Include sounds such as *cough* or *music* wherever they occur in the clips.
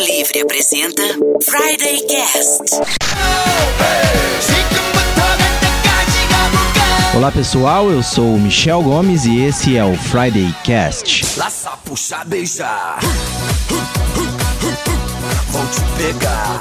Livre apresenta Friday Cast. Olá pessoal, eu sou o Michel Gomes e esse é o Friday Cast. Laça, puxa, beijar.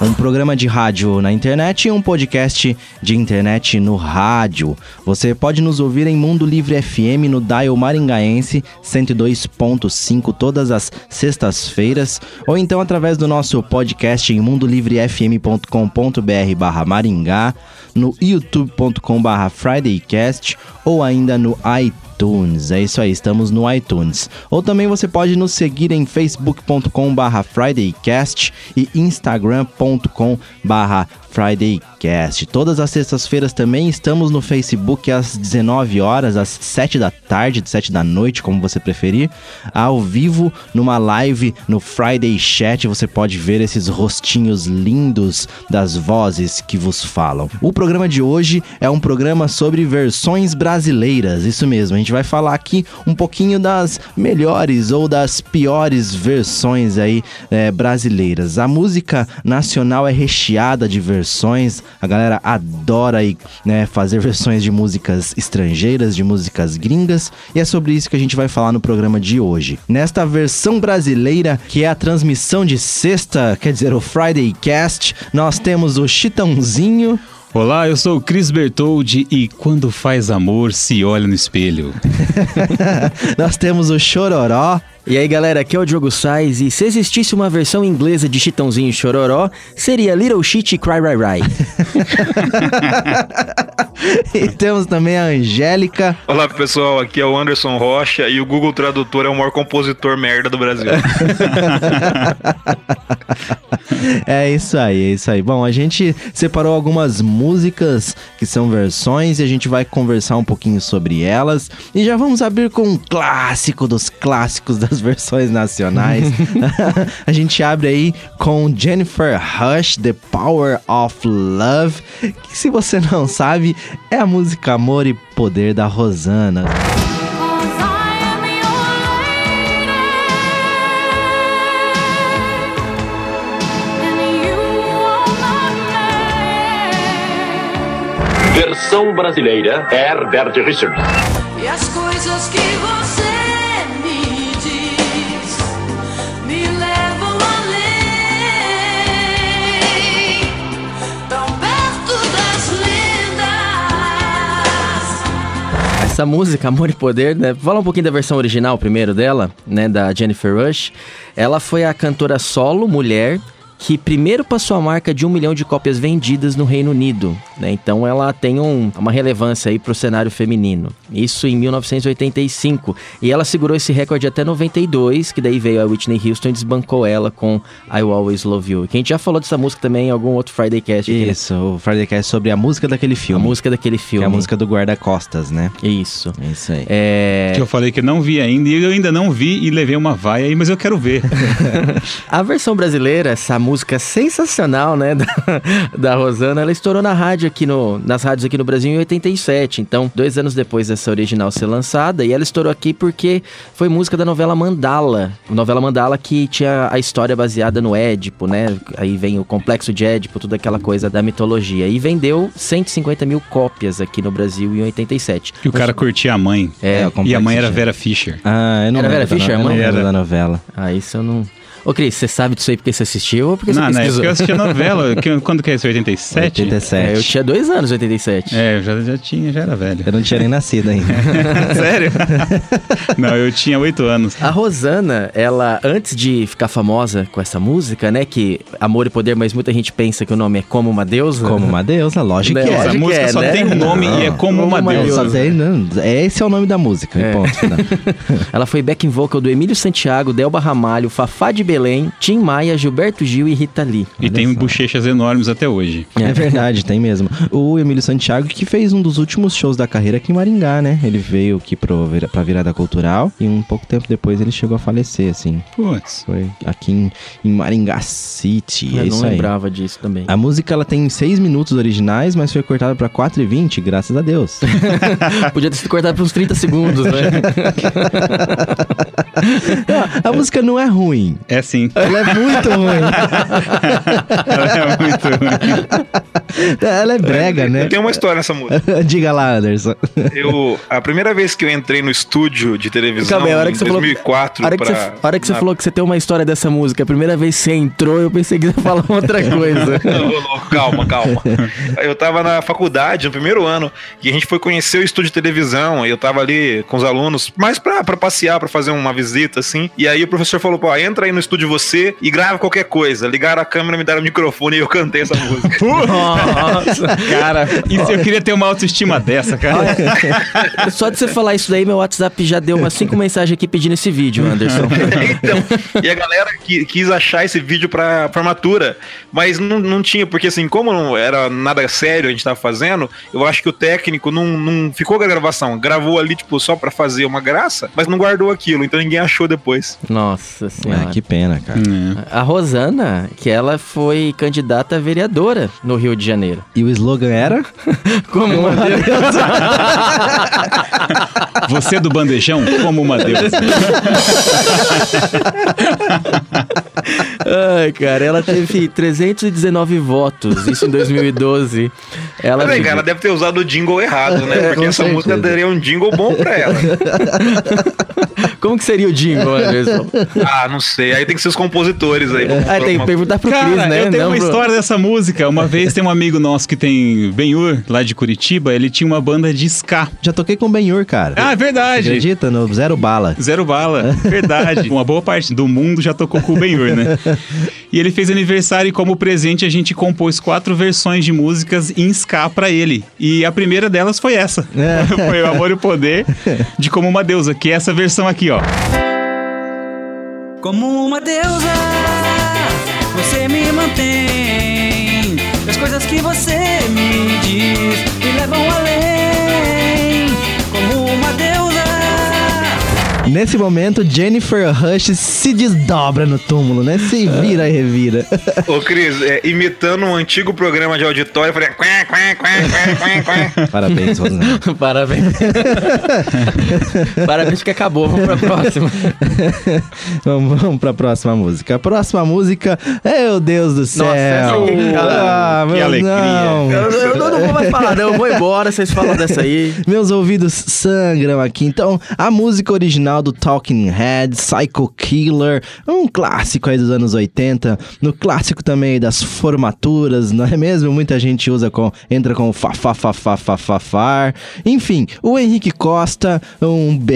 Um programa de rádio na internet e um podcast de internet no rádio. Você pode nos ouvir em Mundo Livre FM no Dial Maringaense 102.5 todas as sextas-feiras ou então através do nosso podcast em mundolivrefm.com.br barra Maringá, no youtube.com barra FridayCast ou ainda no iTunes iTunes. É isso aí, estamos no iTunes. Ou também você pode nos seguir em facebook.com/fridaycast e instagram.com/fridaycast. Todas as sextas-feiras também estamos no Facebook às 19 horas, às 7 da tarde, 7 da noite, como você preferir, ao vivo numa live no Friday Chat. Você pode ver esses rostinhos lindos das vozes que vos falam. O programa de hoje é um programa sobre versões brasileiras. Isso mesmo, a gente vai falar aqui um pouquinho das melhores ou das piores versões aí é, brasileiras. A música nacional é recheada de versões, a galera adora aí, né, fazer versões de músicas estrangeiras, de músicas gringas, e é sobre isso que a gente vai falar no programa de hoje. Nesta versão brasileira, que é a transmissão de sexta, quer dizer, o Friday Cast, nós temos o Chitãozinho. Olá, eu sou o Cris Bertoldi e quando faz amor se olha no espelho. *laughs* nós temos o Chororó. E aí galera, aqui é o Diogo Sais e se existisse uma versão inglesa de Chitãozinho e Chororó, seria Little Shit Cry Rai Rai. *laughs* e temos também a Angélica. Olá pessoal, aqui é o Anderson Rocha e o Google Tradutor é o maior compositor merda do Brasil. *laughs* é isso aí, é isso aí. Bom, a gente separou algumas músicas que são versões e a gente vai conversar um pouquinho sobre elas. E já vamos abrir com um clássico dos clássicos das versões nacionais. *laughs* *laughs* a gente abre aí com Jennifer Rush, The Power of Love, que se você não sabe, é a música Amor e Poder da Rosana. Versão brasileira, Herbert Richards. E as coisas que você Essa música, Amor e Poder, né? Fala um pouquinho da versão original primeiro dela, né? Da Jennifer Rush. Ela foi a cantora solo, mulher, que primeiro passou a marca de um milhão de cópias vendidas no Reino Unido. Né? Então ela tem um, uma relevância aí para o cenário feminino. Isso em 1985. E ela segurou esse recorde até 92, que daí veio a Whitney Houston e desbancou ela com I Will Always Love You. Que a gente já falou dessa música também em algum outro Friday Cast. Aqui, né? Isso, o Friday Cast sobre a música daquele filme. A música daquele filme. Que é a música do guarda-costas, né? Isso. É isso aí. É... Que eu falei que não vi ainda e eu ainda não vi e levei uma vaia aí, mas eu quero ver. *laughs* a versão brasileira, essa música sensacional, né, *laughs* da, da Rosana, ela estourou na rádio aqui no, nas rádios aqui no Brasil em 87. Então, dois anos depois dessa original ser lançada, e ela estourou aqui porque foi música da novela Mandala. Novela Mandala que tinha a história baseada no Édipo, né? Aí vem o complexo de Édipo, toda aquela coisa da mitologia. E vendeu 150 mil cópias aqui no Brasil em 87. E o cara curtia a mãe. É, o E a mãe era Vera Fischer. Ah, eu não Era Vera Fischer, eu não mãe? Era. da novela. Ah, isso eu não... Ô, Cris, você sabe disso aí porque você assistiu ou porque Não, você na pesquisou? época eu assistia novela. *laughs* que- quando que é isso? 87? 87. É, eu tinha dois anos, 87. É, eu já, já tinha, já era velho. Eu não tinha nem nascido ainda. *laughs* Sério? *laughs* não, eu tinha oito anos. A Rosana, ela, antes de ficar famosa com essa música, né? Que Amor e Poder, mas muita gente pensa que o nome é Como uma Deusa. Como uma deusa, lógico que Né, é. Essa música que é, só né? tem um nome e é como, uma, uma deusa. Só tem- não, esse é o nome da música, É. ponto final. Ela foi backing vocal do Emílio Santiago, Delba Ramalho, Fafá de Belém, Tim Maia, Gilberto Gil e Rita Lee. E tem bochechas enormes até hoje. É verdade, tem mesmo. O Emílio Santiago que fez um dos últimos shows da carreira aqui em Maringá, né? Ele veio aqui pro, pra virada cultural e um pouco tempo depois ele chegou a falecer, assim. Putz. Foi aqui em, em Maringá City. Eu é não isso aí. lembrava disso também. A música ela tem 6 minutos originais, mas foi cortada pra 4 e 20, graças a Deus. *laughs* Podia ter sido cortado por uns 30 segundos, né? *laughs* *laughs* a música não é ruim. É É sim. Ela é muito ruim. Ela é muito ruim. Ela é brega, né? Tem uma história nessa música. *laughs* Diga lá, Anderson. Eu, a primeira vez que eu entrei no estúdio de televisão, Calma a hora em que você falou- 2004, A hora que, pra... você, a hora que você na- falou que você tem uma história dessa música, a primeira vez que você entrou, eu pensei que você ia falar outra *laughs* coisa. Ô, ô, calma, calma. Eu tava na faculdade, no primeiro ano, e a gente foi conhecer o estúdio de televisão, e eu tava ali com os alunos, mais pra, pra passear, pra fazer uma visita, assim. E aí o professor falou, pô, entra aí no estúdio você e grava qualquer coisa. Ligaram a câmera, me deram o microfone e eu cantei essa música. *laughs* Nossa. Cara, isso, eu queria ter uma autoestima dessa, cara. *laughs* Só de você falar isso daí, meu WhatsApp já deu umas cinco mensagens aqui pedindo esse vídeo, Anderson. *laughs* então, e a galera qui- quis achar esse vídeo pra formatura, mas não, não tinha, porque assim, como não era nada sério a gente tava fazendo, eu acho que o técnico não, não ficou com a gravação, gravou ali, tipo, só pra fazer uma graça, mas não guardou aquilo, então ninguém achou depois. Nossa senhora. Ah, que pena, cara. A Rosana, que ela foi candidata a vereadora no Rio de Janeiro. E o slogan era? *laughs* Como uma *laughs* deusa. *laughs* Você do bandejão, como uma deusa. Ai, cara, ela teve 319 votos, isso em 2012. Ela Mas aí, viveu- cara, deve ter usado o jingle errado, né? É, Porque com essa certeza. música daria um jingle bom pra ela. *laughs* Como que seria o jingle, Anderson? ah, não sei, aí tem que ser os compositores aí. vamos Ah, tem que perguntar pro Cara, Cris, né? eu tenho Não uma pro- história dessa música. Uma vez tem um amigo nosso que tem Benhur, lá de Curitiba, ele tinha uma banda de ska. Já toquei com o Benhur, cara. Ah, é verdade. Acredita? No Zero Bala. Zero bala, verdade. *laughs* Uma boa parte do mundo já tocou com o Benhur, né? E ele fez aniversário e como presente a gente compôs quatro versões de músicas em ska pra ele. E a primeira delas foi essa. É. *laughs* foi o Amor e o Poder de Como Uma Deusa, que é essa versão aqui, ó. Como uma deusa, você me mantém. As coisas que você me diz me levam além. Nesse momento, Jennifer Rush se desdobra no túmulo, né? Se vira e revira. Ô, Cris, é, imitando um antigo programa de auditório, eu falei. Quá, quá, quá, quá, quá, quá. *laughs* Parabéns, Rosana. *laughs* Parabéns. *laughs* Parabéns que acabou. Vamos pra próxima. vamos, vamos pra próxima música. A próxima música, meu Deus do céu. Nossa, essa aqui, ah, que alegria. não. Eu, eu não, não vou mais falar, não. Eu vou embora, vocês falam dessa aí. Meus ouvidos sangram aqui. Então, a música original do Talking Heads, Psycho Killer, um clássico aí dos anos 80. No clássico também das formaturas, não é mesmo? Muita gente usa com, entra com fa fa fa fa fa fa far. Enfim, o Henrique Costa, um BR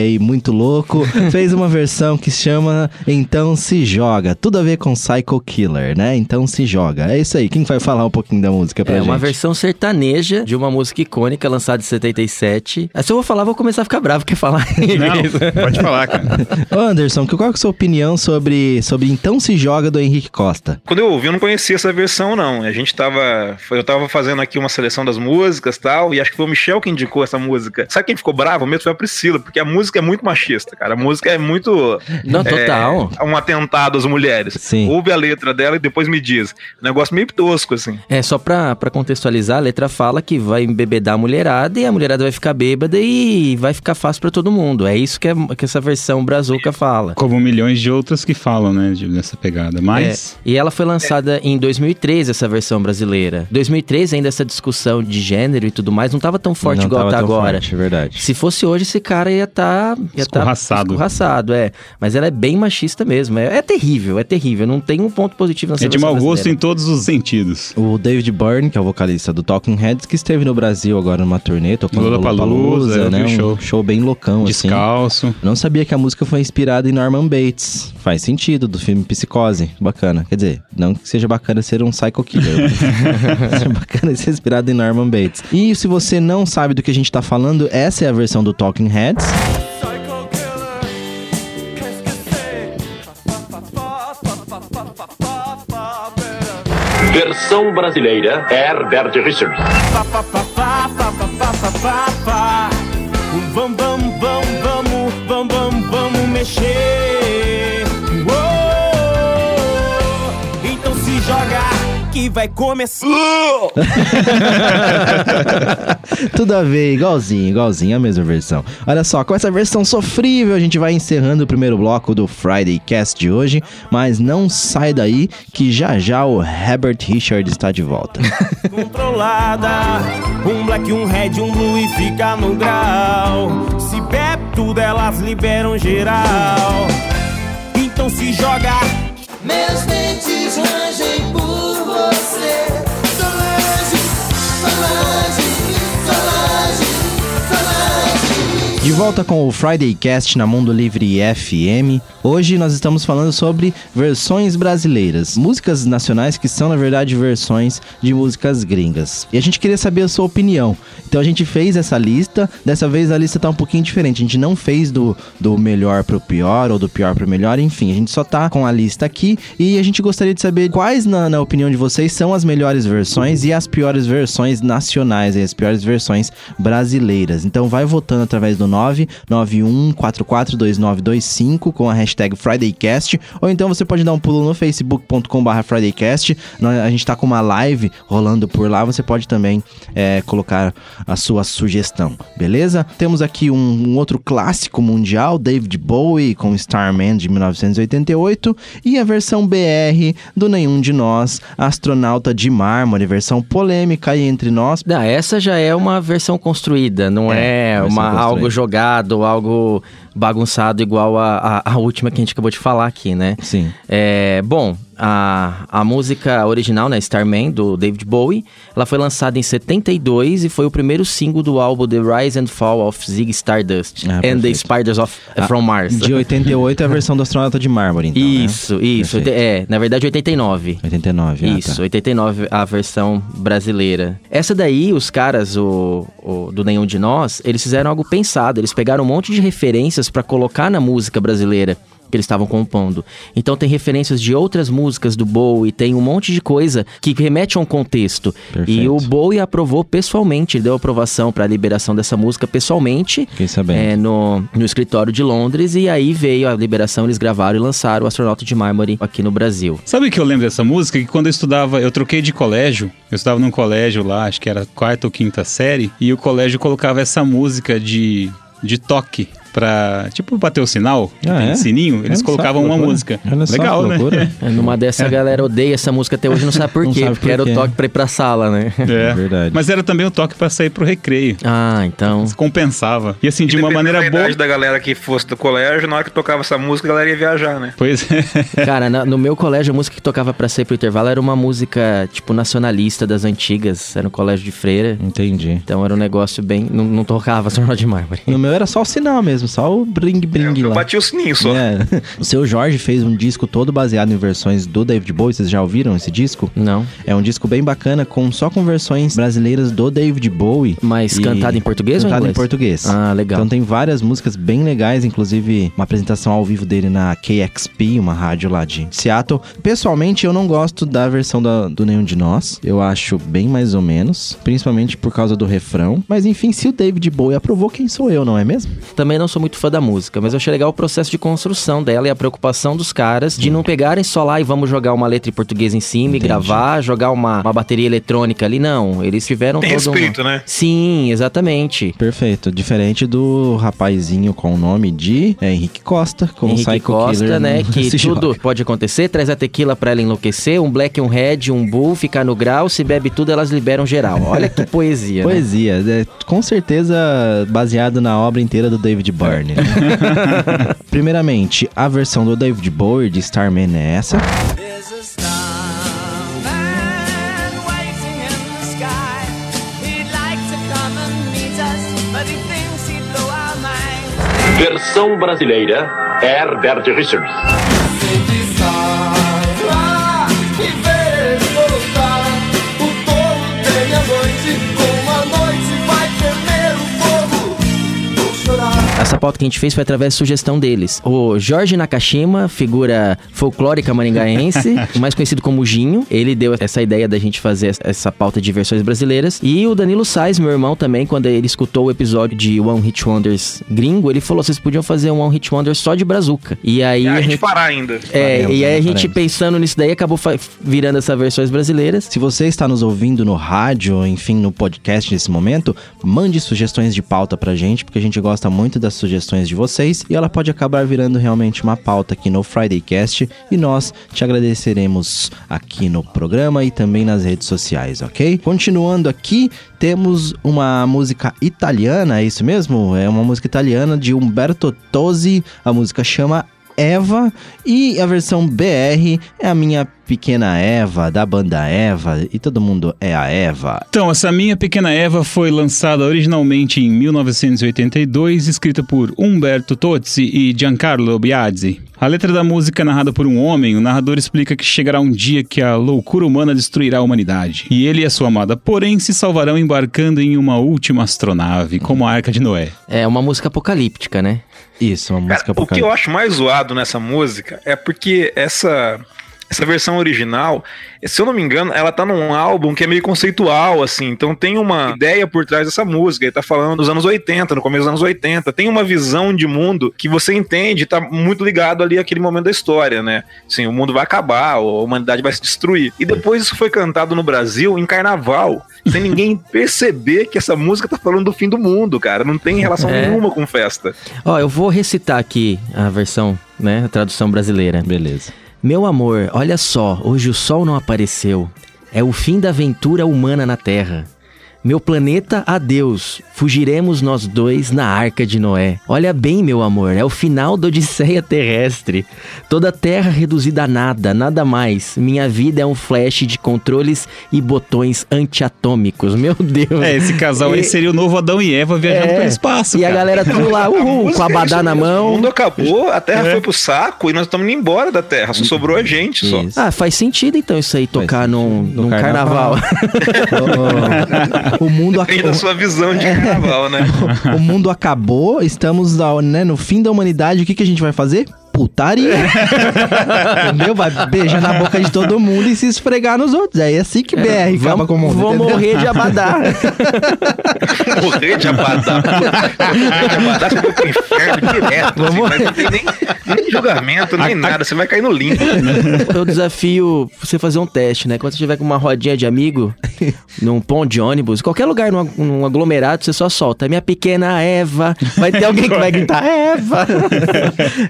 aí muito louco, *laughs* fez uma versão que se chama Então Se Joga. Tudo a ver com Psycho Killer, né? Então Se Joga. É isso aí. Quem vai falar um pouquinho da música pra É gente? uma versão sertaneja de uma música icônica lançada em 77. Aí, se eu vou falar, vou começar a ficar bravo. Quer falar? Não, *laughs* pode falar, cara. Ô Anderson, qual é a sua opinião sobre, sobre Então Se Joga do Henrique Costa? Quando eu ouvi, eu não conhecia essa versão, não. A gente tava. foi- Eu tava fazendo aqui uma seleção das músicas e tal, e acho que foi o Michel que indicou essa música. Sabe quem ficou bravo mesmo? Foi a Priscila, porque a música é muito machista, cara. A música é muito. Não, total. É, um atentado às mulheres. Sim. Ouve a letra dela e depois me diz. Um negócio meio tosco, assim. É, só pra, pra contextualizar, a letra fala que vai embebedar a mulherada e a mulherada vai ficar bêbada e vai ficar fácil pra todo mundo. É isso que, é, que essa versão brazuca fala. Como milhões de outras que falam, né, dessa pegada. Mas... É, e ela foi lançada em 2013, essa versão brasileira. 2013 ainda essa discussão de gênero e tudo mais não tava tão forte Não igual tá agora. forte, é verdade. Se fosse hoje, esse cara ia estar. Tá, ia Escorraçado. Tá escorraçado, é. Mas ela é bem machista mesmo. É, é terrível, é terrível. Não tem um ponto positivo nessa É de mau gosto em brasileira. todos os sentidos. O David Byrne, que é o vocalista do Talking Heads, que esteve no Brasil agora numa turnê, tocando Lollapalooza, Lollapalooza, eu vi né? Um show. show bem loucão, assim. Descalço. Não sabia que a música foi inspirada em Norman Bates. Faz sentido, do filme Psicose. Bacana. Quer dizer, não que seja bacana ser um psycho killer. *laughs* mas é bacana ser inspirado em Norman Bates. E se você não sabe do que a gente tá falando, essa é a versão do Talking Heads. Psycho killer, qu'est-ce que c'est? Fa, fa, fa, fa, fa, fa, fa, fa, fa, fa, Versão share. Que vai começar. *laughs* Tudo a ver, igualzinho, igualzinho, a mesma versão. Olha só, com essa versão sofrível, a gente vai encerrando o primeiro bloco do Friday Cast de hoje, mas não sai daí que já já o Herbert Richard está de volta. *laughs* controlada. Um black, um red, um blue e fica no grau. Se bebe tudo, elas liberam geral. Então se joga. Meus dentes De volta com o Friday Cast na Mundo Livre FM. Hoje nós estamos falando sobre versões brasileiras, músicas nacionais que são na verdade versões de músicas gringas. E a gente queria saber a sua opinião. Então a gente fez essa lista. Dessa vez a lista tá um pouquinho diferente. A gente não fez do, do melhor pro pior ou do pior pro melhor, enfim, a gente só tá com a lista aqui e a gente gostaria de saber quais, na, na opinião de vocês, são as melhores versões e as piores versões nacionais, e as piores versões brasileiras. Então vai votando através do 991442925 com a hashtag FridayCast, ou então você pode dar um pulo no facebook.com.br FridayCast. A gente tá com uma live rolando por lá, você pode também é, colocar a sua sugestão, beleza? Temos aqui um, um outro clássico mundial, David Bowie com Starman de 1988 e a versão BR do Nenhum de Nós, Astronauta de Mármore, versão polêmica aí entre nós. Não, essa já é uma versão construída, não É, é, uma, algo jogado, algo bagunçado igual a, a, a última que a gente acabou de falar aqui, né? Sim. É, bom, a, a música original, né, Starman, do David Bowie, ela foi lançada em 72 e foi o primeiro single do álbum The Rise and Fall of Ziggy Stardust Ah, and the perfeito. Spiders of, Ah, from Mars. De 88 é a versão do Astronauta de Mármore, então, né? Isso, isso. Perfeito. É, na verdade 89. 89, ah, Isso, tá. 89 a versão brasileira. Essa daí, os caras o, o- do Nenhum de Nós, eles fizeram algo pensado. Eles pegaram um monte de referências pra colocar na música brasileira que eles estavam compondo. Então tem referências de outras músicas do Bowie, tem um monte de coisa que remete a um contexto. Perfeito. E o Bowie aprovou pessoalmente, ele deu aprovação pra liberação dessa música pessoalmente. É, no, no escritório de Londres e aí veio a liberação, eles gravaram e lançaram o Astronauta de Mármore aqui no Brasil. Sabe o que eu lembro dessa música? Que quando eu estudava, eu troquei de colégio. Eu estudava num colégio lá, acho que era quarta ou quinta série, e o colégio colocava essa música de, de toque pra, tipo, bater o sinal, Ah, é? cinzinho, eles Olha colocavam uma loucura. música. Olha Legal, né? loucura. É, Numa *laughs* dessa, a galera odeia essa música até hoje, não sabe *laughs* por Não quê, sabe porque por era quê. o toque pra ir pra sala, né? É, Verdade. Mas era também o toque pra sair pro recreio. Ah, então. Isso compensava. E assim, de E uma dependendo maneira da boa. da galera que fosse do colégio, na hora que tocava essa música, a galera ia viajar, né? Pois é. *laughs* Cara, na- no meu colégio, a música que tocava pra sair pro intervalo era uma música, tipo, nacionalista das antigas. Era um colégio de freira. Entendi. Então era um negócio bem. Não, não tocava Astronauta de Mármore. No meu era só o sinal mesmo, só o bring bring Eu lá. bati o sininho só. É. *laughs* O seu Jorge fez um disco todo baseado em versões do David Bowie. Vocês já ouviram esse disco? Não. É um disco bem bacana, com só com versões brasileiras do David Bowie. Mas E- cantado em português ou em Cantado em português. Ah, legal. Então tem várias músicas bem legais, inclusive uma apresentação ao vivo dele na KXP, uma rádio lá de Seattle. Pessoalmente, eu não gosto da versão da- do Nenhum de Nós. Eu acho bem mais ou menos, principalmente por causa do refrão. Mas enfim, se o David Bowie aprovou, quem sou eu, não é mesmo? Também não sou muito fã da música, mas eu achei legal o processo de construção dela e a preocupação dos caras de não pegarem só lá e vamos jogar uma letra em português em cima Entendi. e gravar, jogar uma, uma bateria eletrônica ali. Não, eles tiveram Tem todo um- respeito, né? Sim, exatamente. Perfeito. Diferente do rapazinho com o nome de é, Henrique Costa, com o Henrique Psycho Costa, Killer né? *laughs* Que tudo joga. pode acontecer, traz a tequila pra ela enlouquecer, um black, um red, um bull, ficar no grau, se bebe tudo, elas liberam geral. Olha que poesia, né? *laughs* Poesia, é, com certeza baseado na obra inteira do David Byrne. né? *laughs* Primeiramente, a versão do David Bowie de Starman é essa. There's a starman waiting essa pauta que a gente fez foi através de sugestão deles. O Jorge Nakashima, figura folclórica maringaense, *laughs* mais conhecido como Ginho, ele deu essa ideia da gente fazer essa pauta de versões brasileiras. E o Danilo Sais, meu irmão também, quando ele escutou o episódio de One Hit Wonders gringo, ele falou: vocês podiam fazer um One Hit Wonder só de brazuca. E aí. Ah, a a gente parar ainda. é, Faremos, e aí a gente pensando nisso daí acabou virando essas versões brasileiras. Se você está nos ouvindo no rádio, enfim, no podcast nesse momento, mande sugestões de pauta pra gente, porque a gente gosta muito das sugestões de vocês e ela pode acabar virando realmente uma pauta aqui no Friday Cast e nós te agradeceremos aqui no programa e também nas redes sociais, ok? Continuando aqui, temos uma música italiana, é isso mesmo? É uma música italiana de Umberto Tozzi, a música chama Eva e a versão BR é a minha pequena Eva da banda Eva e todo mundo é a Eva. Então, essa Minha Pequena Eva foi lançada originalmente em 1982, escrita por Umberto Tozzi e Giancarlo Biazzi. A letra da música é narrada por um homem, o narrador explica que chegará um dia que a loucura humana destruirá a humanidade. E ele e a sua amada, porém, se salvarão embarcando em uma última astronave, como a Arca de Noé. É uma música apocalíptica, né? Isso, uma música Cara, o que eu acho mais zoado nessa música é porque essa, essa versão original, se eu não me engano, ela tá num álbum que é meio conceitual, assim. Então tem uma ideia por trás dessa música. Ele tá falando dos anos 80, no começo dos anos 80. Tem uma visão de mundo que você entende, tá muito ligado ali àquele momento da história, né? Assim, o mundo vai acabar, a humanidade vai se destruir. E depois isso foi cantado no Brasil em carnaval. Sem ninguém *laughs* perceber que essa música tá falando do fim do mundo, cara. Não tem relação É. nenhuma com festa. Ó, eu vou recitar aqui a versão, né? A tradução brasileira. Beleza. Meu amor, olha só, hoje o sol não apareceu. É o fim da aventura humana na Terra. Meu planeta, adeus. Fugiremos nós dois na arca de Noé. Olha bem, meu amor, é o final da Odisseia terrestre. Toda a Terra reduzida a nada, nada mais. Minha vida é um flash de controles e botões antiatômicos. Meu Deus. É, esse casal aí E- seria o novo Adão e Eva viajando É. pelo espaço. E a cara. galera tudo lá, uhul, com a badá na mesmo. O mão. mundo acabou, a Terra É. foi pro saco e nós estamos indo embora da Terra. Só sobrou a gente só. Isso. Ah, faz sentido então isso aí, tocar num, No num carnaval. carnaval. *laughs* *laughs* o mundo *laughs* Depende da acabou. sua visão de carnaval, né? *laughs* o mundo acabou, estamos na- né, no fim da humanidade. O que, que a gente vai fazer? Putaria. *laughs* Entendeu? Vai beijar na boca de todo mundo e se esfregar nos outros. É assim que BR acaba Vamos- com o mundo. Vou entendeu? morrer de abadá. *laughs* Morrer de abadá. Morrer de abadá, você vai pro inferno direto. Assim, não tem nem, nem julgamento, nem nada. Você vai cair no limbo. Eu desafio você fazer um teste, né? Quando você tiver com uma rodinha de amigo, *laughs* num ponto de ônibus, qualquer lugar, num, num aglomerado, você só solta. Minha pequena Eva. Vai ter alguém que vai gritar, Eva.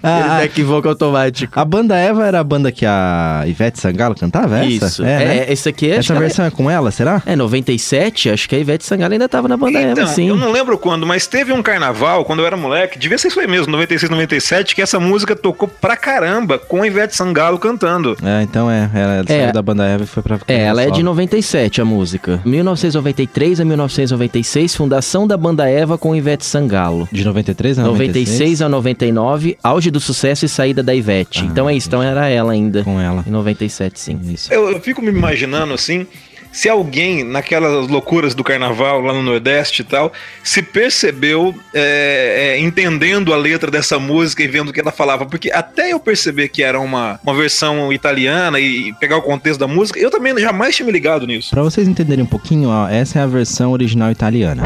Ah, Vocal automático. A banda Eva era a banda que a Ivete Sangalo cantava? Essa? Isso. É, É, né? esse aqui acho Essa que versão é com ela, será? É 97, acho que a Ivete Sangalo ainda tava na banda Eva, Então, sim. eu não lembro quando, mas teve um carnaval, quando eu era moleque, devia ser isso aí mesmo, 96, 97, que essa música tocou pra caramba com a Ivete Sangalo cantando. É, então é. Ela É. saiu da banda Eva e foi pra. É, ela é de solo. 97 a música. 1993 a 1996, fundação da banda Eva com Ivete Sangalo. De 93 a 96 a 99, auge do sucesso e saída da Ivete. Ah, então é isso, então era ela ainda. Com ela. Em 97, sim. Isso. Eu, eu fico me imaginando assim. Se alguém, naquelas loucuras do carnaval lá no Nordeste e tal, se percebeu é, é, entendendo a letra dessa música e vendo o que ela falava. Porque até eu perceber que era uma, uma versão italiana e pegar o contexto da música, eu também jamais tinha me ligado nisso. Pra vocês entenderem um pouquinho, ó, essa é a versão original italiana.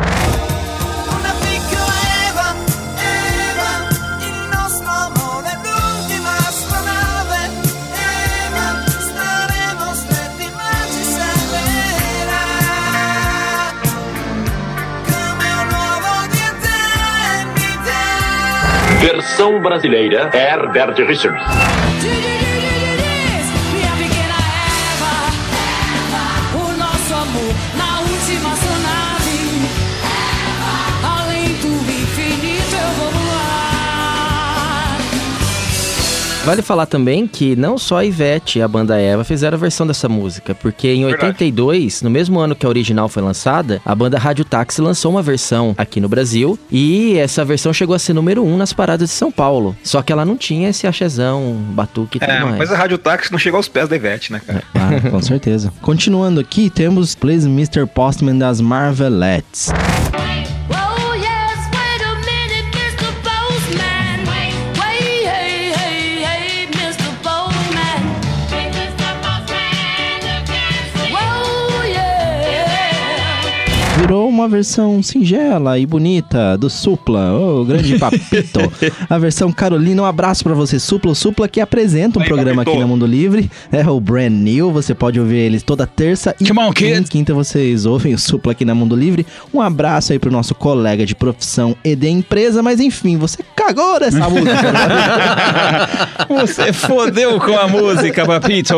Versão brasileira Herbert Richards. Vale falar também que não só a Ivete e a banda Eva fizeram a versão dessa música, porque em Verdade. 82, no mesmo ano que a original foi lançada, a banda Rádio Táxi lançou uma versão aqui no Brasil e essa versão chegou a ser número um nas paradas de São Paulo. Só que ela não tinha esse achezão, batuque e tudo É, mais. mas a Rádio Táxi não chegou aos pés da Ivete, né, cara? Ah, com certeza. *laughs* Continuando aqui, temos Please Mr. Postman das Marvelettes. Uma versão singela e bonita do Supla, o grande papito. *laughs* a versão Carolina, um abraço pra você, Supla. O Supla que apresenta um Aí, programa papito. aqui na Mundo Livre, é o Brand New, você pode ouvir eles toda terça e Come on, quinta vocês ouvem o Supla aqui na Mundo Livre. Um abraço aí pro nosso colega de profissão e de empresa, mas enfim, você cagou nessa *laughs* música. Você fodeu com a música, papito.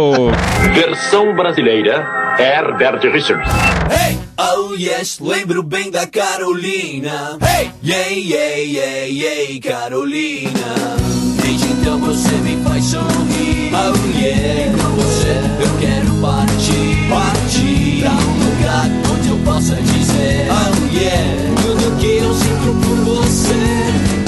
Versão brasileira, Herbert Richards. Hey, oh yes, lembro bem da Carolina. Hey, yeah, yeah, yeah, yeah, Carolina. Desde então você me faz sorrir. Oh yeah, com você eu quero partir, partir pra um lugar onde eu possa dizer. Oh yeah, tudo que eu sinto por você.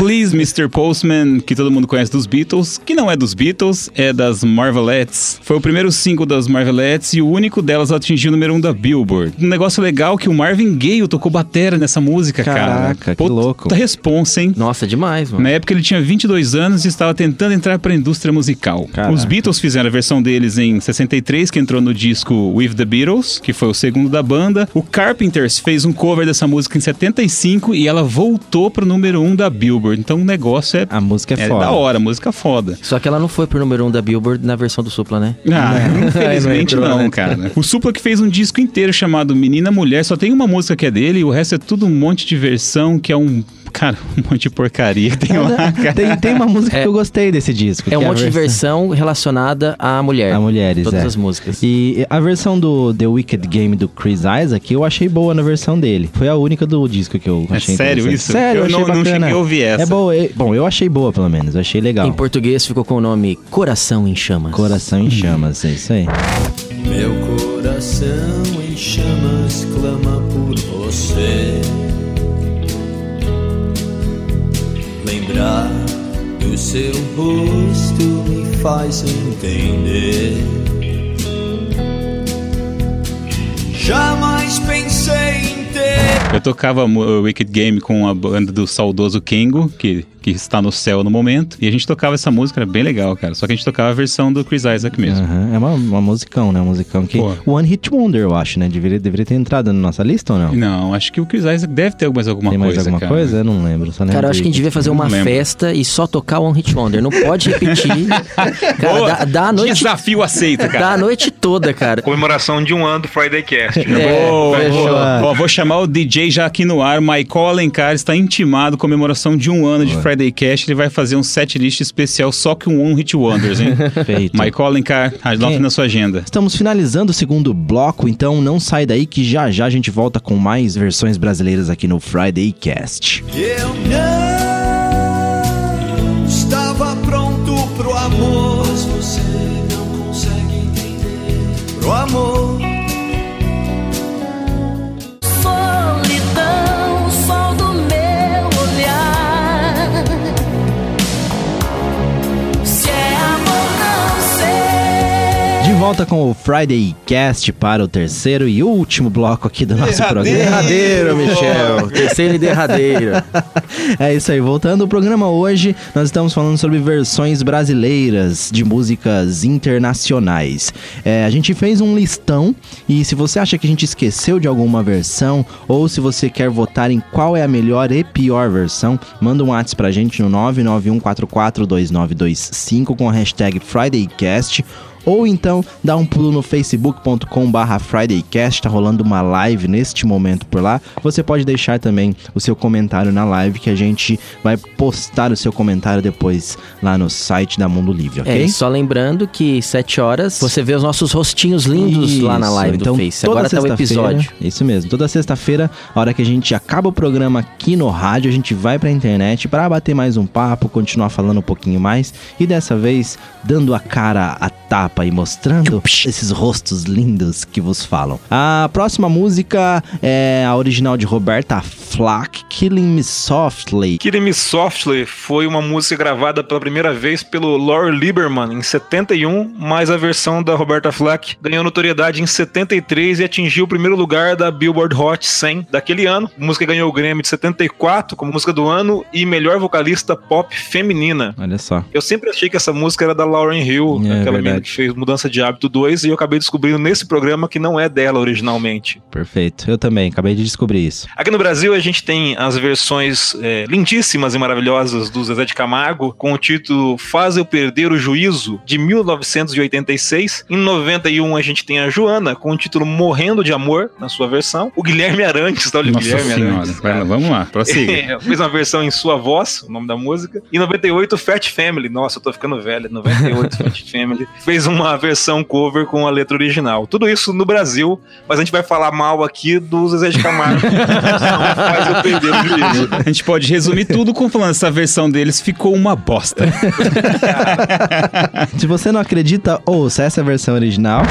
Please, Mr. Postman, que todo mundo conhece dos Beatles, que não é dos Beatles, é das Marvelettes. Foi o primeiro single das Marvelettes e o único delas a atingir o número 1 um da Billboard. Um negócio legal que o Marvin Gaye tocou batera nessa música, cara. Caraca, que louco. Puta responsa, hein? Nossa, demais, mano. Na época ele tinha 22 anos e estava tentando entrar para a indústria musical. Caraca. Os Beatles fizeram a versão deles em 63, que entrou no disco With the Beatles, que foi o segundo da banda. O Carpenters fez um cover dessa música em 75 e ela voltou pro número 1 da Billboard. Então o negócio é, A música é, é foda. da hora, música foda. Só que ela não foi pro número 1 um da Billboard na versão do Supla, né? Ah, *laughs* infelizmente *laughs* Não não, né? cara. O Supla que fez um disco inteiro chamado Menina Mulher, só tem uma música que é dele e o resto é tudo um monte de versão que é um, cara, um monte de porcaria que tem lá, *laughs* cara. Tem, tem uma música É. que eu gostei desse disco. É um a monte de versão- relacionada à mulher. A mulheres, Todas é. as músicas. E a versão do The Wicked Game do Chris Isaac eu achei boa na versão dele. Foi a única do disco que eu É achei sério interessante. isso? Sério, Eu achei não- não bacana. cheguei a ouvir essa. É boa. é- bom, eu achei boa pelo menos. Eu achei legal. Em português ficou com o nome Coração em Chamas. Coração em chamas, é isso aí. Meu coração em chamas clama por você. Lembrar do seu rosto me faz entender. Jamais pensei em ter. Eu tocava o Wicked Game com a banda do saudoso Kengo, que, que está no céu no momento. E a gente tocava essa música, era bem legal, cara. Só que a gente tocava a versão do Chris Isaac mesmo. Aham, É uma, uma musicão, né? Um musicão que. Pô. One Hit Wonder, eu acho, né? Deveria, deveria ter entrado na nossa lista ou não? Não, acho que o Chris Isaac deve ter mais alguma Tem mais coisa, alguma cara. coisa? Eu não lembro. Só lembro Cara, eu acho que a gente devia fazer uma lembro. festa e só tocar One Hit Wonder. Não pode repetir. *laughs* Cara, Boa. dá, dá a noite. Desafio aceito, Dá cara. a noite toda, cara. Comemoração de um ano do Friday Cast. né? É, Boa, boa. Ó, vou chamar o DJ já aqui no ar. Michael Alencar está intimado, comemoração de um ano de Friday Cash. Ele vai fazer um set list especial só com One Hit Wonders, hein? *laughs* Feito. Michael Alencar, anota Quem? na sua agenda. Estamos finalizando o segundo bloco, então não sai daí que já já a gente volta com mais versões brasileiras aqui no Friday Cast. Eu não estava pronto pro amor. Mas você não consegue entender. Pro amor. Volta com o Friday Cast para o terceiro e último bloco aqui do nosso programa. Derradeiro, Michel. *laughs* Terceiro e derradeiro. É isso aí, voltando ao programa hoje, nós estamos falando sobre versões brasileiras de músicas internacionais. É, a gente fez um listão e se você acha que a gente esqueceu de alguma versão ou se você quer votar em qual é a melhor e pior versão, manda um WhatsApp pra gente no 991442925 com a hashtag FridayCast ou então dá um pulo no facebook.com barra FridayCast, tá rolando uma live neste momento por lá. Você pode deixar também o seu comentário na live que a gente vai postar o seu comentário depois lá no site da Mundo Livre, ok? É, só lembrando que sete horas você vê os nossos rostinhos lindos lá na Isso, live então, do Face. Agora tá o episódio. Isso mesmo. Toda sexta-feira, a hora que a gente acaba o programa aqui no rádio, a gente vai pra internet pra bater mais um papo, continuar falando um pouquinho mais e dessa vez dando a cara a tapa e mostrando esses rostos lindos que vos falam. A próxima música é a original de Roberta Flack, Killing Me Softly. Killing Me Softly foi uma música gravada pela primeira vez pelo Lord Lieberman em 71, mas a versão da Roberta Flack ganhou notoriedade em 73 e atingiu o primeiro lugar da Billboard Hot 100 daquele ano. A música ganhou o Grammy de 74 como música do ano e melhor vocalista pop feminina. Olha só. Eu sempre achei que essa música era da Lauren Hill, É aquela menina verdade. que fez Mudança de Hábito 2 e eu acabei descobrindo nesse programa que não é dela originalmente. Perfeito. Eu também, acabei de descobrir isso. Aqui no Brasil a gente tem as versões é, lindíssimas e maravilhosas do Zezé de Camargo com o título Faz Eu Perder o Juízo, de 1986. Em 91 a gente tem a Joana com o título Morrendo de Amor, na sua versão. O Guilherme Arantes, olha o Nossa Guilherme senhora. Arantes. Vai lá, vamos lá, prossiga. *laughs* Fez uma versão em sua voz, o nome da música. Em 98, Fat Family. Nossa, eu tô ficando velho. 98, Fat Family. Fez uma *laughs* versão cover com a letra original. Tudo isso no Brasil, mas a gente vai falar mal aqui do Zezé de Camargo. *laughs* Faz eu perder o juízo. A gente pode resumir tudo com falando essa versão deles ficou uma bosta. *laughs* Se você não acredita, ouça essa versão original.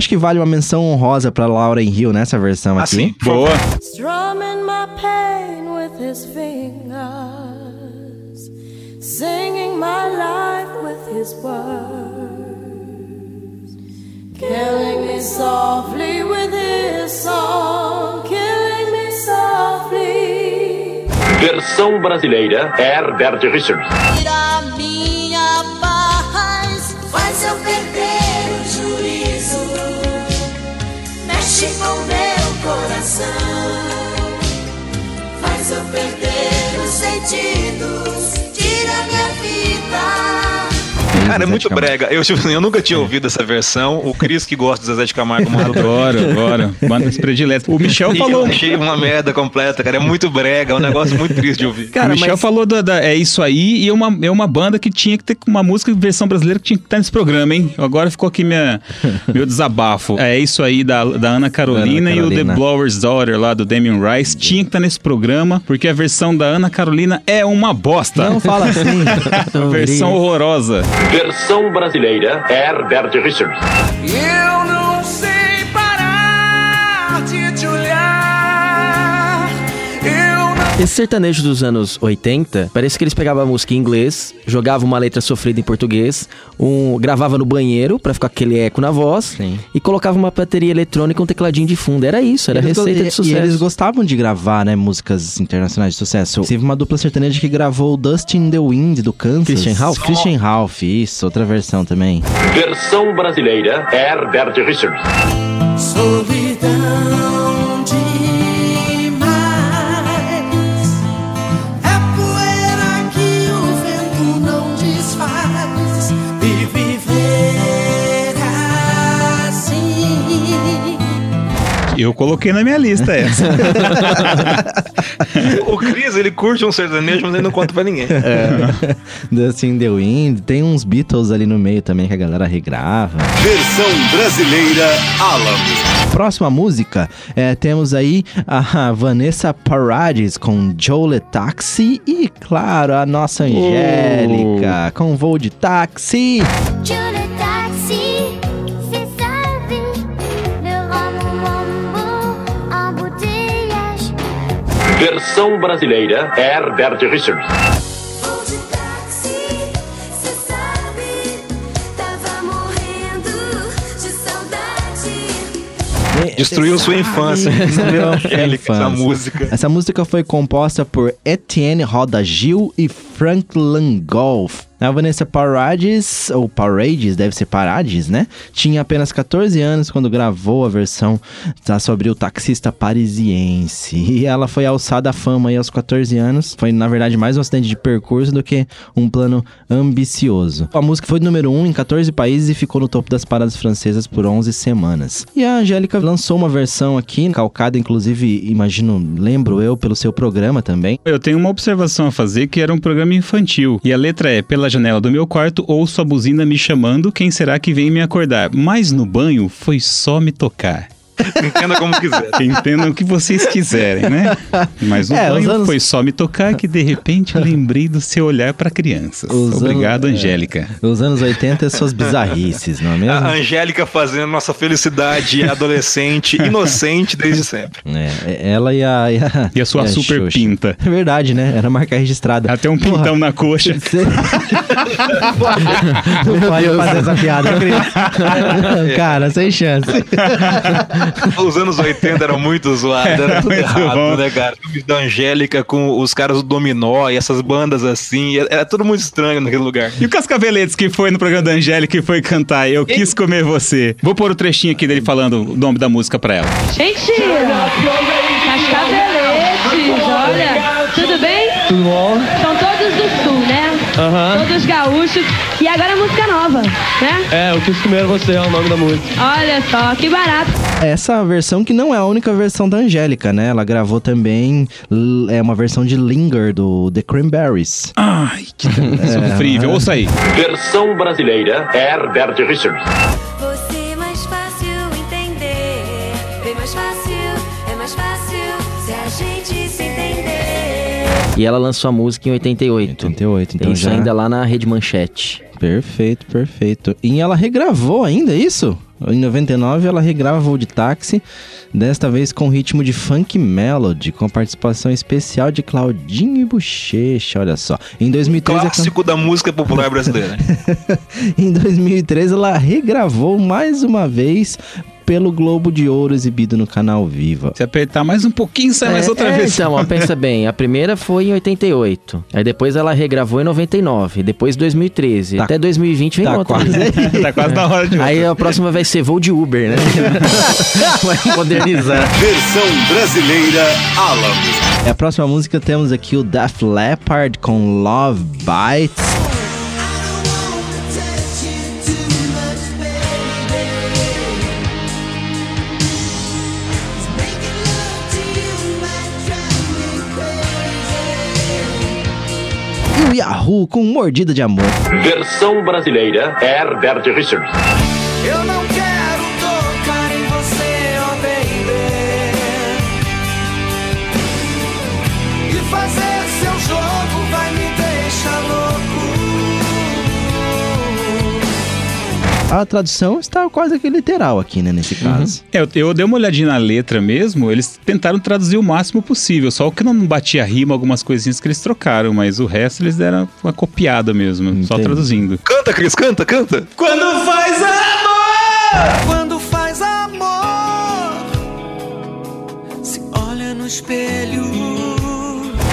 Acho que vale uma menção honrosa pra Lauren Hill nessa versão aqui. Assim, Boa. Strumming my pain with his fingers, singing my life with his words, killing me softly with his song, killing me softly. Versão brasileira Herbert Richards. Tira minha paz, faz eu perder mexe com meu coração, faz eu perder os sentidos, Cara, é muito brega. Eu, tipo, eu nunca tinha ouvido essa versão. O Cris, que gosta do Zezé de Camargo, mandou pra Adoro, adoro. Bandas prediletas. O Michel falou. Eu achei uma merda completa, cara. É muito brega, é um negócio muito triste de ouvir. Cara, o Michel mas- falou da, da- É isso aí, e é uma, é uma banda que tinha que ter uma música versão brasileira que tinha que estar nesse programa, hein? Agora ficou aqui minha, *laughs* meu desabafo. É isso aí da, da Ana Carolina, Ana e o The Carolina. Blower's Daughter lá do Damien Rice tinha que estar nesse programa, porque a versão da Ana Carolina é uma bosta. Não fala assim. *laughs* Versão horrorosa. Versão brasileira Herbert Richards. Esse sertanejo dos anos 80, parece que eles pegavam a música em inglês, jogavam uma letra sofrida em português, um, gravava no banheiro pra ficar aquele eco na voz Sim. e colocava uma bateria eletrônica, um tecladinho de fundo. Era isso, era Eles receita de sucesso. E eles gostavam de gravar, né, músicas internacionais de sucesso. Teve uma dupla sertaneja que gravou Dust in the Wind do Kansas. Christian Ralph? Christian Ralph, isso, outra versão também. Versão brasileira Herbert Richards. Solidão Eu coloquei na minha lista essa. *laughs* O Cris, ele curte um sertanejo, mas ele não conta pra ninguém. Dust in the Wind. Tem uns Beatles ali no meio também que a galera regrava. Versão brasileira Alamo. Próxima música, é, temos aí a Vanessa Paradis com Jole Taxi e, claro, a nossa Angélica com Voo de Táxi. Julie Taxi, Versão brasileira Herbert Richards. Vou de táxi, cê sabe, tava morrendo de saudade. Destruiu sua infância. *laughs* Destruiu a Angélica, essa infância. música. Essa música foi composta por Etienne Roda Gil e Frank Langolf. A Vanessa Paradis, ou Parades, deve ser Parades, né? Tinha apenas 14 anos quando gravou a versão tá, sobre o taxista parisiense. E ela foi alçada à fama aí aos 14 anos. Foi, na verdade, mais um acidente de percurso do que um plano ambicioso. A música foi número 1 em 14 países e ficou no topo das paradas francesas por 11 semanas. E a Angélica lançou uma versão aqui, calcada, inclusive, imagino, lembro eu, pelo seu programa também. Eu tenho uma observação a fazer que era um programa infantil. E a letra é: Pela janela do meu quarto, ouço a buzina me chamando, quem será que vem me acordar? Mas no banho foi só me tocar. *laughs* Entenda como quiser. Entendam o que vocês quiserem, né? Mas o É, banho anos- foi só me tocar que de repente eu lembrei do seu olhar para crianças. Os Obrigado, anos- Angélica. Os anos 80 é suas bizarrices, não é mesmo? A Angélica fazendo nossa felicidade *laughs* adolescente, inocente desde sempre. É, ela e a. E a, E a sua super Xuxa. pinta. É verdade, né? Era marca registrada. Até um Porra, pintão na coxa. Você... Não pode fazer essa piada, Cris. *laughs* Cara, sem chance. Os anos 80 eram muito zoados, era tudo Muito errado, bom. né, cara? Filmes da Angélica com os caras do Dominó e essas bandas assim, era tudo muito estranho naquele lugar. E o Cascaveletes que foi no programa da Angélica e foi cantar Eu Quis Comer Você. Vou pôr o trechinho aqui dele falando o nome da música pra ela. Gente, Cascaveletes, olha, tudo bem? Tudo bom? São todos do sul, Aham. Todos gaúchos. E agora música nova, né? É, eu quis comer você é o nome da música. Olha só, que barato. Essa versão que não é a única versão da Angélica, né? Ela gravou também é uma versão de Linger do The Cranberries. Ai, que sofrível. Ouça aí. Versão brasileira Herbert Richards. Você é mais fácil entender. Bem mais fácil, é mais fácil se a gente se. E ela lançou a música em 88. 88, então Tem isso já... ainda lá na Rede Manchete. Perfeito, perfeito. E ela regravou ainda isso? Em 99 ela regravou de táxi, desta vez com ritmo de funk melody, com participação especial de Claudinho e Bochecha, olha só. Em 2013 a Clássico da música popular *laughs* brasileira. Em 2013, ela regravou mais uma vez pelo Globo de Ouro exibido no canal Viva. Se apertar mais um pouquinho, sai mais outra é, vez. Então, ó, pensa *laughs* bem, a primeira foi em 88. Aí depois ela regravou em 99. Depois 2013. Até 2020 vem tá outra. quase aí. *laughs* Tá quase na hora de Aí a próxima vai ser voo de Uber, né? *laughs* vai modernizar. Versão brasileira Alamo. E a próxima música temos aqui o Def Leppard com Love Bites. Yahoo com Mordida de Amor. Versão brasileira Herbert Richards. Eu não A tradução está quase que literal aqui, né, nesse caso. É, eu, eu dei uma olhadinha na letra mesmo, eles tentaram traduzir o máximo possível, só o que não batia rima, algumas coisinhas que eles trocaram, mas o resto eles deram uma copiada mesmo, só Entendi. traduzindo. Canta, Cris, canta, canta. Quando faz amor, quando faz amor, se olha no espelho.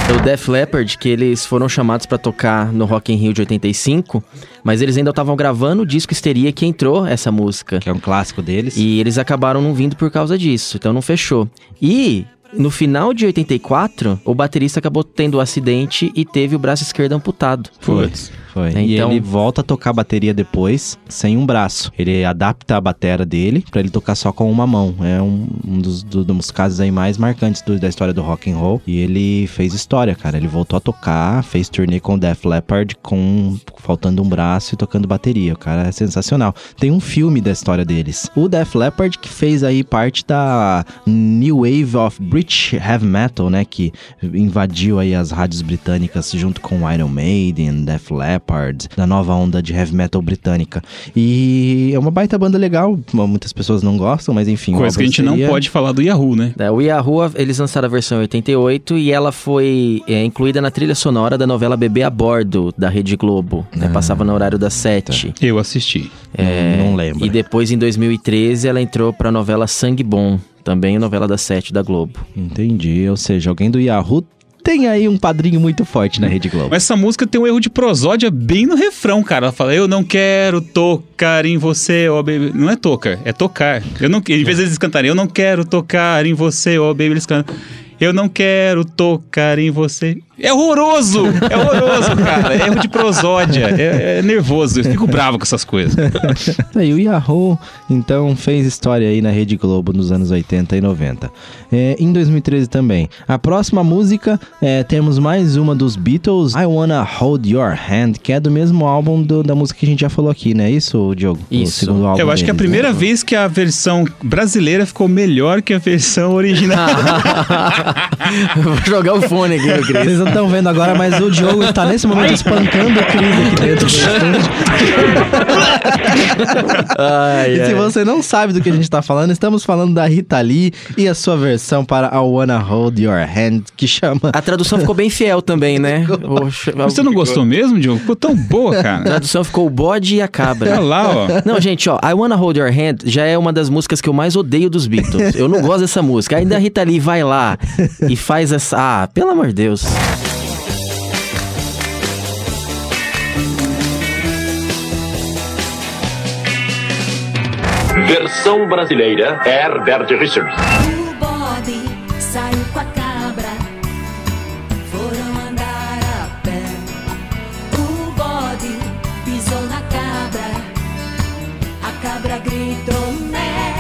O Def Leppard, que eles foram chamados pra tocar no Rock in Rio de 85, mas eles ainda estavam gravando o disco Histeria que entrou essa música. Que é um clássico deles. E eles acabaram não vindo por causa disso, então não fechou. E no final de 84, o baterista acabou tendo um acidente e teve o braço esquerdo amputado. Putz. Foi. É, E então- ele volta a tocar bateria depois sem um braço. Ele adapta a batera dele pra ele tocar só com uma mão. É um, um dos, do- dos casos aí mais marcantes do- da história do rock and roll. E ele fez história, cara. Ele voltou a tocar, fez turnê com o Def Leppard com faltando um braço e tocando bateria. O cara é sensacional. Tem um filme da história deles. O Def Leppard que fez aí parte da New Wave of British Heavy Metal, né? Que invadiu aí as rádios britânicas junto com Iron Maiden, Def Leppard, da nova onda de heavy metal britânica. E é uma baita banda legal, muitas pessoas não gostam, mas enfim. o Coisa que a gente não seria- pode falar do Yahoo, né? É, o Yahoo, eles lançaram a versão em 88 e ela foi é, incluída na trilha sonora da novela Bebê a Bordo, da Rede Globo. né? Passava no horário das sete. Eu assisti. É, Não lembro. E depois, em 2013, ela entrou pra novela Sangue Bom, também novela das sete da Globo. Entendi, ou seja, alguém do Yahoo tem aí um padrinho muito forte na Rede Globo. Essa música tem um erro de prosódia bem no refrão, cara. Ela fala, eu não quero tocar em você, ó baby. Não é tocar, é tocar. Eu não, em vez deles cantarem, eu não quero tocar em você, ó baby, eles cantam. Eu não quero tocar em você. É horroroso! É horroroso, *laughs* cara. É erro de prosódia. É, é nervoso. Eu fico bravo com essas coisas. Aí *laughs* o Yahoo, então, fez história aí na Rede Globo nos anos 80 e 90. É, em 2013 também. A próxima música, é, temos mais uma dos Beatles, I Wanna Hold Your Hand, que é do mesmo álbum do- da música que a gente já falou aqui, né? Isso, Diogo? O Isso. segundo álbum Eu acho que é a deles, né? primeira vez que a versão brasileira ficou melhor que a versão original. *laughs* Vou jogar o fone aqui, meu querido. Não estão vendo agora, mas o Diogo está nesse momento espancando o Cris aqui dentro. Ai, E se ai. você não sabe do que a gente tá falando, estamos falando da Rita Lee e a sua versão para I Wanna Hold Your Hand, que chama... A tradução ficou bem fiel também, né? Você não gostou mesmo, Diogo? Ficou tão boa, A cara. tradução ficou o bode e a cabra. Olha lá, ó. Não, gente, ó, I Wanna Hold Your Hand já é uma das músicas que eu mais odeio dos Beatles. Eu não gosto dessa música. Ainda a Rita Lee vai lá e faz essa. Ah, pelo amor de Deus. Versão brasileira Herbert Richards. O bode saiu com a cabra, foram andar a pé. O bode pisou na cabra, a cabra gritou né.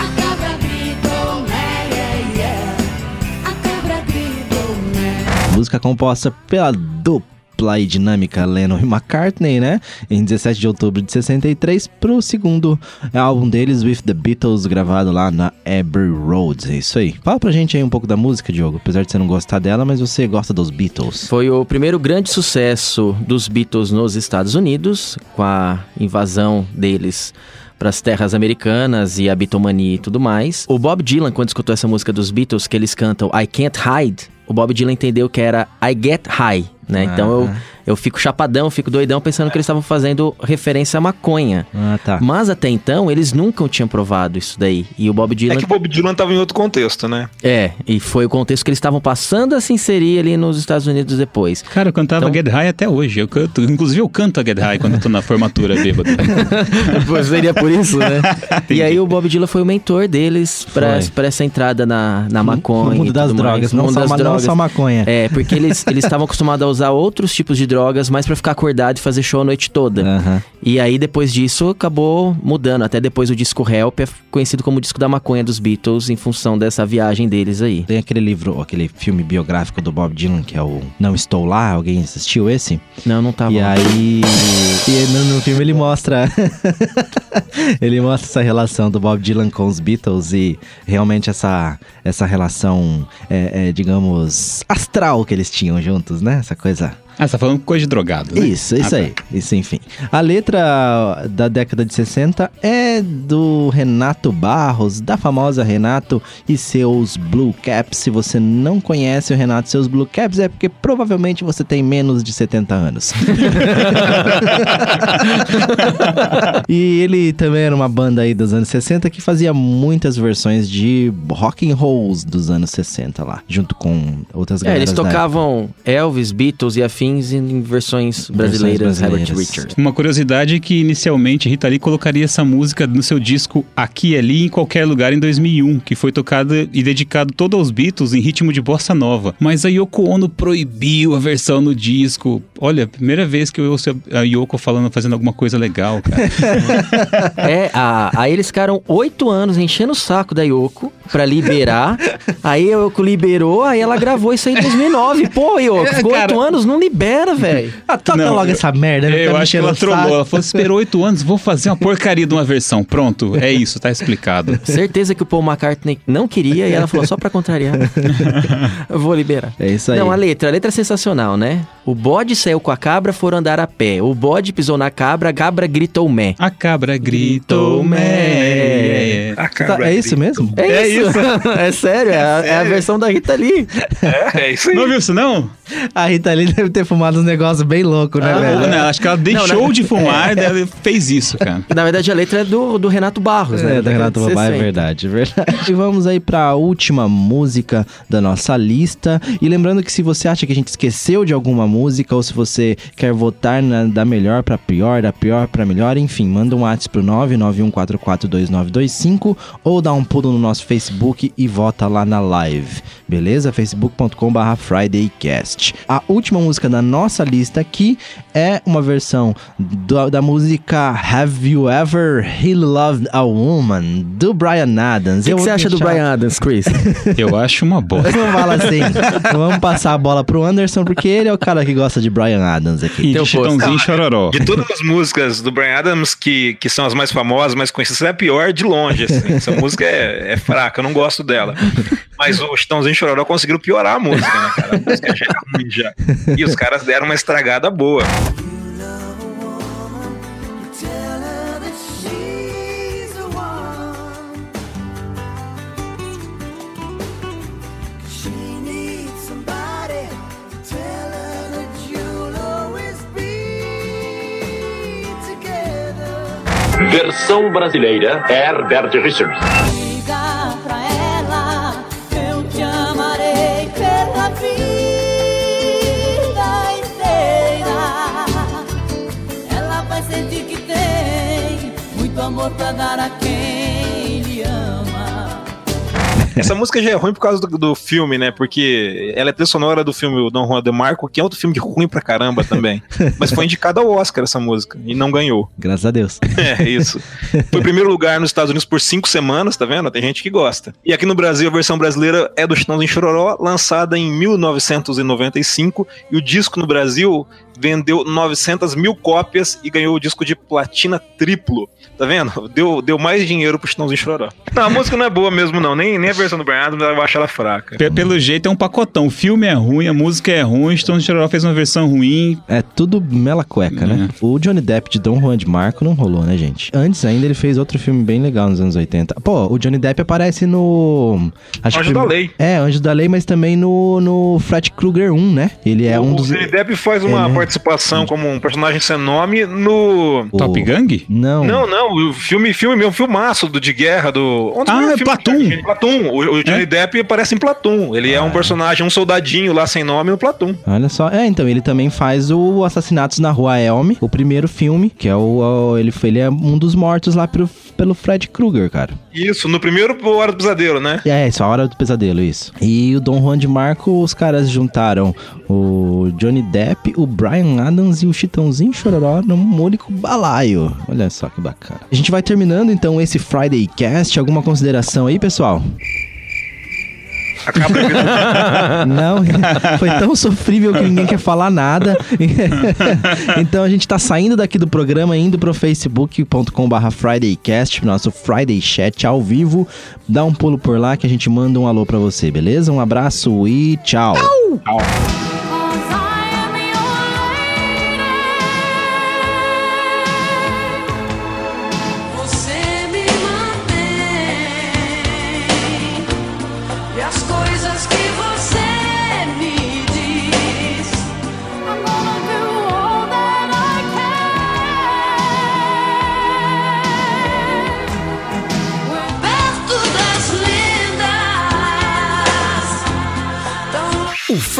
A cabra gritou né, yeah, yeah. A cabra gritou né. música composta pela dupla e dinâmica Lennon e McCartney, né? Em 17 de outubro de 63, pro segundo álbum deles, With the Beatles, gravado lá na Abbey Road. É isso aí. Fala pra gente aí um pouco da música, Diogo. Apesar de você não gostar dela, mas você gosta dos Beatles. Foi o primeiro grande sucesso dos Beatles nos Estados Unidos, com a invasão deles para as terras americanas e a bitomania e tudo mais. O Bob Dylan, quando escutou essa música dos Beatles, que eles cantam I Can't Hide, o Bob Dylan entendeu que era I Get High, né? Então eu. Eu fico chapadão, fico doidão pensando que eles estavam fazendo referência à maconha. Ah, tá. Mas até então, eles nunca tinham provado isso daí. E o Bob Dylan... É que o Bob Dylan tava em outro contexto, né? É, e foi o contexto que eles estavam passando a se inserir ali nos Estados Unidos depois. Cara, eu cantava Então- Get High até hoje. Eu canto, inclusive eu canto a Get High quando eu tô na formatura bêbado. *laughs* Pois seria por isso, né? *laughs* e aí o Bob Dylan foi o mentor deles pra essa entrada na, na maconha. No mundo das mais. drogas, não mundo só, das ma- não drogas. só maconha. É, porque eles eles estavam acostumados a usar outros tipos de drogas, mas pra ficar acordado e fazer show a noite toda. Aham. E aí depois disso acabou mudando. Até depois o disco Help é conhecido como o disco da maconha dos Beatles em função dessa viagem deles aí. Tem aquele livro, aquele filme biográfico do Bob Dylan, que é o Não Estou Lá. Alguém assistiu esse? Não, não tá E bom. aí, e no, no filme ele mostra, *laughs* ele mostra essa relação do Bob Dylan com os Beatles e realmente essa, essa relação, é, é, digamos, astral que eles tinham juntos, né? Essa coisa. Ah, você tá falando coisa de drogado, né? Isso, isso Ah, tá. aí. Isso, enfim. A letra da década de 60 é do Renato Barros, da famosa Renato e seus Blue Caps. Se você não conhece o Renato e seus Blue Caps, é porque provavelmente você tem menos de 70 anos. *laughs* e ele também era uma banda aí dos anos 60 que fazia muitas versões de rock and rolls dos anos 60 lá, junto com outras É, galeras eles tocavam Elvis, Beatles e afins em versões brasileiras, brasileiras. Herbert Richards. Uma curiosidade é que inicialmente Rita Lee colocaria essa música no seu disco Aqui e Ali em qualquer lugar em 2001, que foi tocado e dedicado todo aos Beatles em ritmo de bossa nova. Mas a Yoko Ono proibiu a versão no disco. Olha, primeira vez que eu ouço a Yoko falando, fazendo alguma coisa legal, cara. *laughs* É, a- aí eles ficaram oito anos enchendo o saco da Yoko pra liberar. aí Yoko liberou, aí ela gravou isso aí em 2009. Pô, ficou É, cara. oito anos, não libera, velho. *laughs* Ah, toca Não, logo eu- essa merda. É, fica eu me acho que ela saco. trollou. Ela falou: esperou oito anos, vou fazer uma porcaria de uma versão. Pronto, é isso, tá explicado. *laughs* Certeza que o Paul McCartney não queria e ela falou só pra contrariar. Eu *laughs* vou liberar. É isso aí. Não, a letra, a letra é sensacional, né? O bode saiu com a cabra, foram andar a pé. O bode pisou na cabra, a cabra gritou mé. A cabra gritou, mé. A Tá, é isso mesmo? É, É isso. Isso. *laughs* é sério, é, a, é a versão da Rita Lee. É, é isso aí. Não viu isso, não? A Rita Lee deve ter fumado uns negócios bem loucos, né, Ah, velho? Não, acho que ela deixou Não, não. de fumar, ela fez isso, cara. Na verdade, a letra é do, do Renato Barros, né? É, da Renato Babá, é 60. verdade, é verdade. E vamos aí pra última música da nossa lista. E lembrando que se você acha que a gente esqueceu de alguma música, ou se você quer votar na- da melhor pra pior, da pior pra melhor, enfim, manda um WhatsApp pro 991442925 5 ou dá um pulo no nosso Facebook e vota lá na live, beleza? facebook.com.br FridayCast. A última música da nossa lista aqui é uma versão do- da música Have You Ever Really Loved a Woman, do Brian Adams. O que, que você acha do Brian Adams, Chris? *laughs* Eu acho uma boa. Não fala assim. Então Vamos passar a bola pro Anderson, porque ele é o cara que gosta de Brian Adams aqui. E de Chitãozinho Chororó. De todas as músicas do Brian Adams, que, que são as mais famosas, mais conhecidas, é a pior de longe, assim. Essa música é, é fraca, eu não gosto dela. *laughs* Mas o Chitãozinho e Chororó conseguiram piorar a música, né, cara? A música já é ruim já. E os caras deram uma estragada boa. Tell her that she's amor pra dar a quem lhe ama. Essa música já é ruim por causa do, do filme, né? Porque ela é trilha sonora do filme O Dom Juan de Marco, que é outro filme ruim pra caramba também. *laughs* Mas foi indicada ao Oscar essa música e não ganhou. Graças a Deus. *laughs* É, isso. Foi primeiro lugar nos Estados Unidos por cinco semanas, tá vendo? Tem gente que gosta. E aqui no Brasil, a versão brasileira é do Chitãozinho Chororó, lançada em 1995. E o disco no Brasil vendeu 900 mil cópias e ganhou o disco de platina triplo. Tá vendo? Deu, deu mais dinheiro pro Chitãozinho Chororó. Não, a música não é boa mesmo, não. Nem, nem a versão do Brian Adams, eu acho ela fraca. Pe- Pelo jeito é um pacotão. O filme é ruim, a música é ruim, Chitãozinho Chororó fez uma versão ruim. É tudo mela cueca, né? O Johnny Depp de Dom Juan de Marco não rolou, né, gente? Antes ainda ele fez outro filme bem legal nos anos 80. Pô, o Johnny Depp aparece no... Acho Anjo que da Lei. É, Anjo da Lei, mas também no, no Fred Krueger 1, né? Ele é um o dos... Johnny Depp faz uma é- participação como um personagem sem nome no. O- Top Gang? Não. Não, não, o filme, filme mesmo, filmaço do, de guerra do. Onde Ah, é? Platum. Platum. O, o Johnny Depp aparece em Platum. Ele é um personagem, um soldadinho lá sem nome no Platum. Olha só. É, então, ele também faz o Assassinatos na Rua Elm, o primeiro filme, que é o... o- ele, foi- ele é um dos mortos lá pelo, pelo Fred Krueger, cara. Isso, no primeiro Hora do Pesadelo, né? É, isso, a hora do pesadelo, isso. E o Dom Juan de Marco, os caras juntaram o Johnny Depp, o Brian Adams e o Chitãozinho Chororó num único balaio. Olha só que bacana. A gente vai terminando então esse Friday Cast. Alguma consideração aí, pessoal? Acaba *laughs* Não, foi tão sofrível que ninguém quer falar nada. *laughs* então a gente tá saindo daqui do programa, indo pro facebook.com/barra FridayCast, nosso Friday Chat ao vivo. Dá um pulo por lá que a gente manda um alô pra você, beleza? Um abraço e tchau. Tchau.